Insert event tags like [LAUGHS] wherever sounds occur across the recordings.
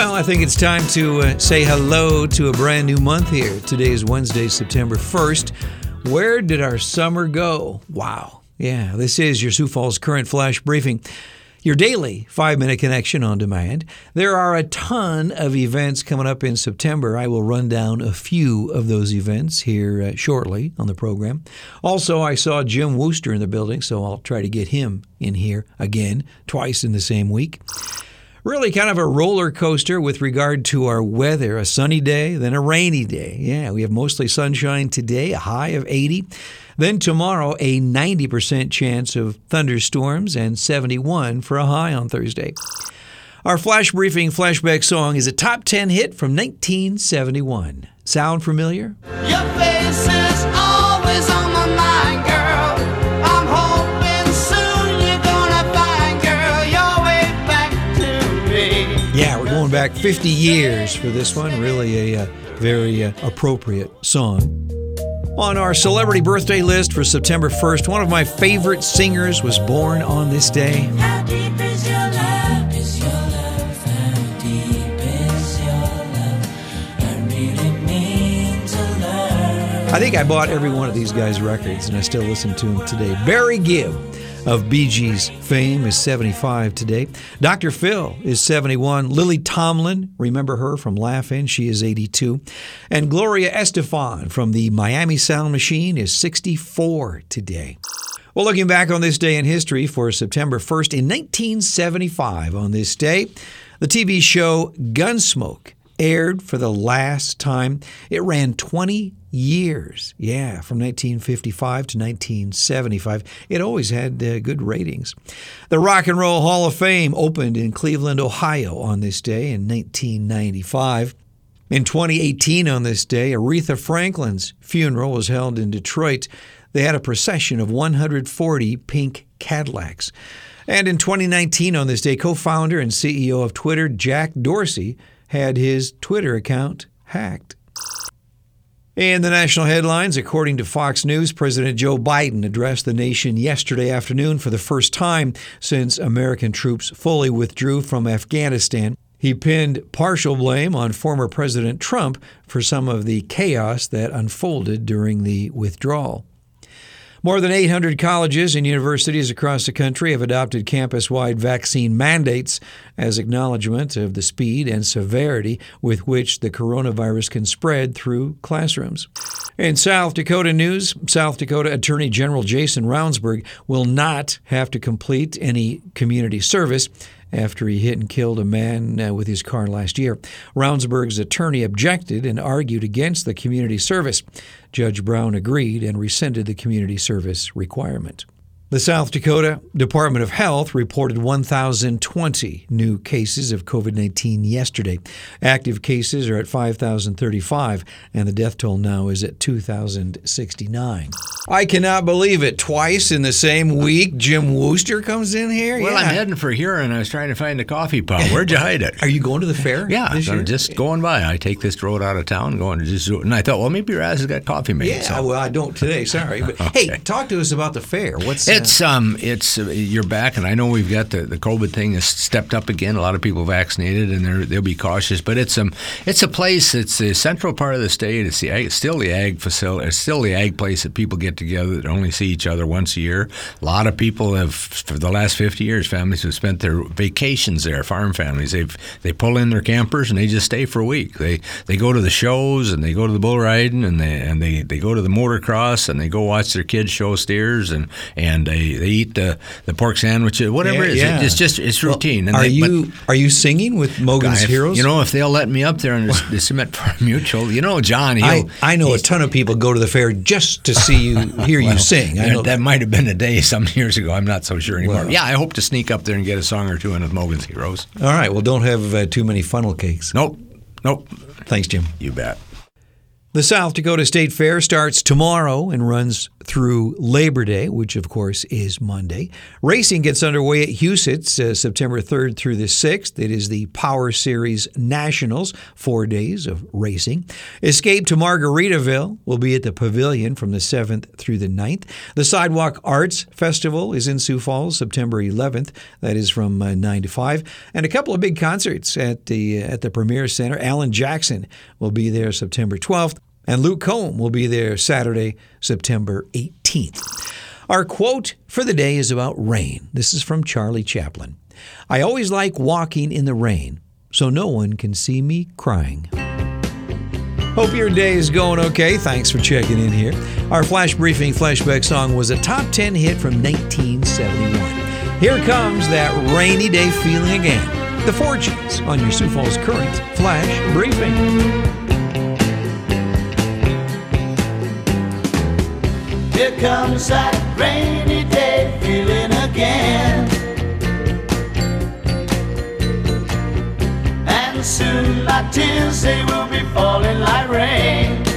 Well, I think it's time to uh, say hello to a brand new month here. Today is Wednesday, September 1st. Where did our summer go? Wow. Yeah, this is your Sioux Falls Current Flash Briefing, your daily five minute connection on demand. There are a ton of events coming up in September. I will run down a few of those events here uh, shortly on the program. Also, I saw Jim Woster in the building, so I'll try to get him in here again, twice in the same week really kind of a roller coaster with regard to our weather. A sunny day, then a rainy day. Yeah, we have mostly sunshine today, a high of 80. Then tomorrow, a 90% chance of thunderstorms and 71 for a high on Thursday. Our flash briefing flashback song is a top 10 hit from 1971. Sound familiar? Your face is always on my mind, going back 50 years for this one. Really a uh, very uh, appropriate song. On our celebrity birthday list for September 1st, one of my favorite singers was born on this day. How deep is your love? Is your love? How deep is your love? I really mean to love. I think I bought every one of these guys' records and I still listen to them today. Barry Gibb of Gees fame is 75 today. Dr. Phil is 71. Lily Tomlin, remember her from Laugh-In? She is 82. And Gloria Estefan from the Miami Sound Machine is 64 today. Well, looking back on this day in history for September 1st, in 1975, on this day, the TV show Gunsmoke aired for the last time. It ran 20 years. Yeah, from 1955 to 1975. It always had uh, good ratings. The Rock and Roll Hall of Fame opened in Cleveland, Ohio on this day in 1995. In 2018, on this day, Aretha Franklin's funeral was held in Detroit. They had a procession of 140 pink Cadillacs. And in 2019, on this day, co founder and CEO of Twitter, Jack Dorsey, had his Twitter account hacked. In the national headlines, according to Fox News, President Joe Biden addressed the nation yesterday afternoon for the first time since American troops fully withdrew from Afghanistan. He pinned partial blame on former President Trump for some of the chaos that unfolded during the withdrawal. More than 800 colleges and universities across the country have adopted campus wide vaccine mandates as acknowledgement of the speed and severity with which the coronavirus can spread through classrooms. In South Dakota news, South Dakota Attorney General Jason Ravnsborg will not have to complete any community service after he hit and killed a man uh, with his car last year. Ravnsborg's attorney objected and argued against the community service. Judge Brown agreed and rescinded the community service requirement. The South Dakota Department of Health reported 1,020 new cases of COVID 19 yesterday. Active cases are at 5,035, and the death toll now is at 2,069. I cannot believe it. Twice in the same week, Jim Woster comes in here. Well, yeah. I'm heading for here, and I was trying to find a coffee pot. Where'd you hide it? Are you going to the fair? Yeah, I'm year? just going by. I take this road out of town, going to just, and I thought, well, maybe Raz has got coffee made. Yeah, so. well, I don't today. Sorry, but Okay. hey, talk to us about the fair. What's It's um, it's uh, you're back, and I know we've got the, the COVID thing has stepped up again. A lot of people vaccinated, and they're, they'll be cautious. But it's um, it's a place. It's the central part of the state. It's the it's still the ag facility. It's still the ag place that people get together that only see each other once a year. A lot of people have for the last 50 years, families have spent their vacations there. Farm families, they've they pull in their campers and they just stay for a week. They they go to the shows and they go to the bull riding and they and they, they go to the motocross and they go watch their kids show steers and and they, they eat the, the pork sandwiches, whatever it is. Yeah, yeah. It's just it's routine. and are they, you are you singing with Mogen's if- Heroes? You know, if they'll let me up there and meant for mutual, you know, John, I, I know a ton of people go to the fair just to see you [LAUGHS] hear you sing. I that- know that might have been a day some years ago. I'm not so sure anymore. Well. yeah, I hope to sneak up there and get a song or two in with Mogen's Heroes. All right. Well, don't have uh, too many funnel cakes. Nope, nope. Thanks, Jim. You bet. The South Dakota State Fair starts tomorrow and runs through Labor Day, which of course is Monday. Racing gets underway at Huset's uh, September 3rd through the 6th. It is the Power Series Nationals, four days of racing. Escape to Margaritaville will be at the Pavilion from the 7th through the 9th. The Sidewalk Arts Festival is in Sioux Falls, September 11th. That is from uh, 9 to 5. And a couple of big concerts at the, at the Premier Center. Alan Jackson will be there September 12th. And Luke Combs will be there Saturday, September 18th. Our quote for the day is about rain. This is from Charlie Chaplin. I always like walking in the rain, so no one can see me crying. Hope your day is going okay. Thanks for checking in here. Our flash briefing flashback song was a top 10 hit from 1971. Here comes that rainy day feeling again. The Fortunes on your Sioux Falls Current Flash Briefing. Here comes that rainy day feeling again. And soon my tears they will be falling like rain.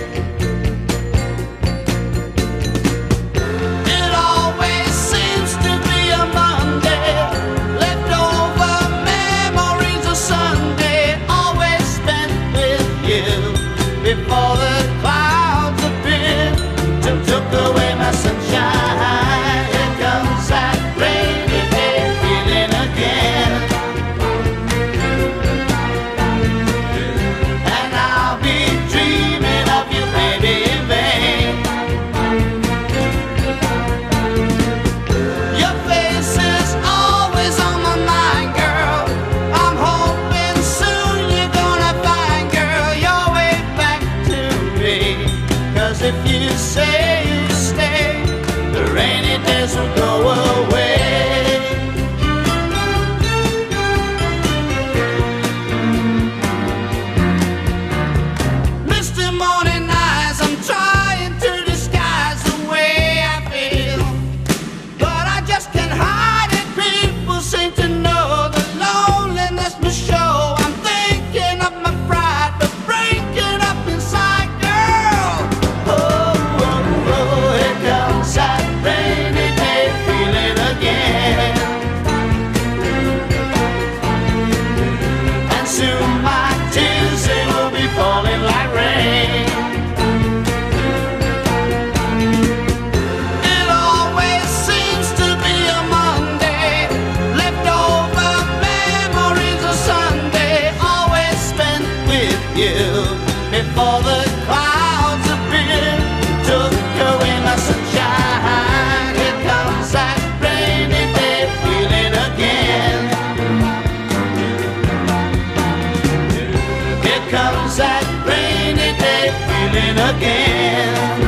comes that rainy day feeling again.